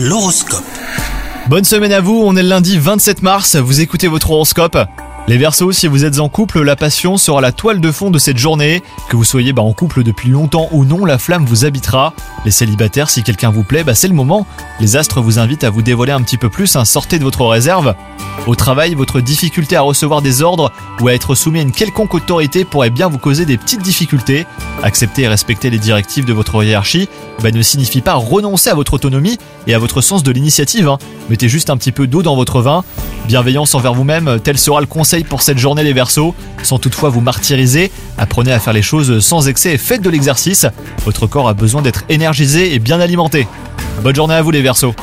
L'horoscope. Bonne semaine à vous, on est le lundi 27 mars, vous écoutez votre horoscope. Les Verseaux, si vous êtes en couple, la passion sera la toile de fond de cette journée. Que vous soyez bah, en couple depuis longtemps ou non, la flamme vous habitera. Les célibataires, si quelqu'un vous plaît, bah, c'est le moment. Les astres vous invitent à vous dévoiler un petit peu plus, hein, sortez de votre réserve. Au travail, votre difficulté à recevoir des ordres ou à être soumis à une quelconque autorité pourrait bien vous causer des petites difficultés. Accepter et respecter les directives de votre hiérarchie bah, ne signifie pas renoncer à votre autonomie et à votre sens de l'initiative. hein. Mettez juste un petit peu d'eau dans votre vin. Bienveillance envers vous-même, tel sera le conseil pour cette journée les Verseaux. Sans toutefois vous martyriser, apprenez à faire les choses sans excès et faites de l'exercice. Votre corps a besoin d'être énergisé et bien alimenté. Bonne journée à vous les Verseaux.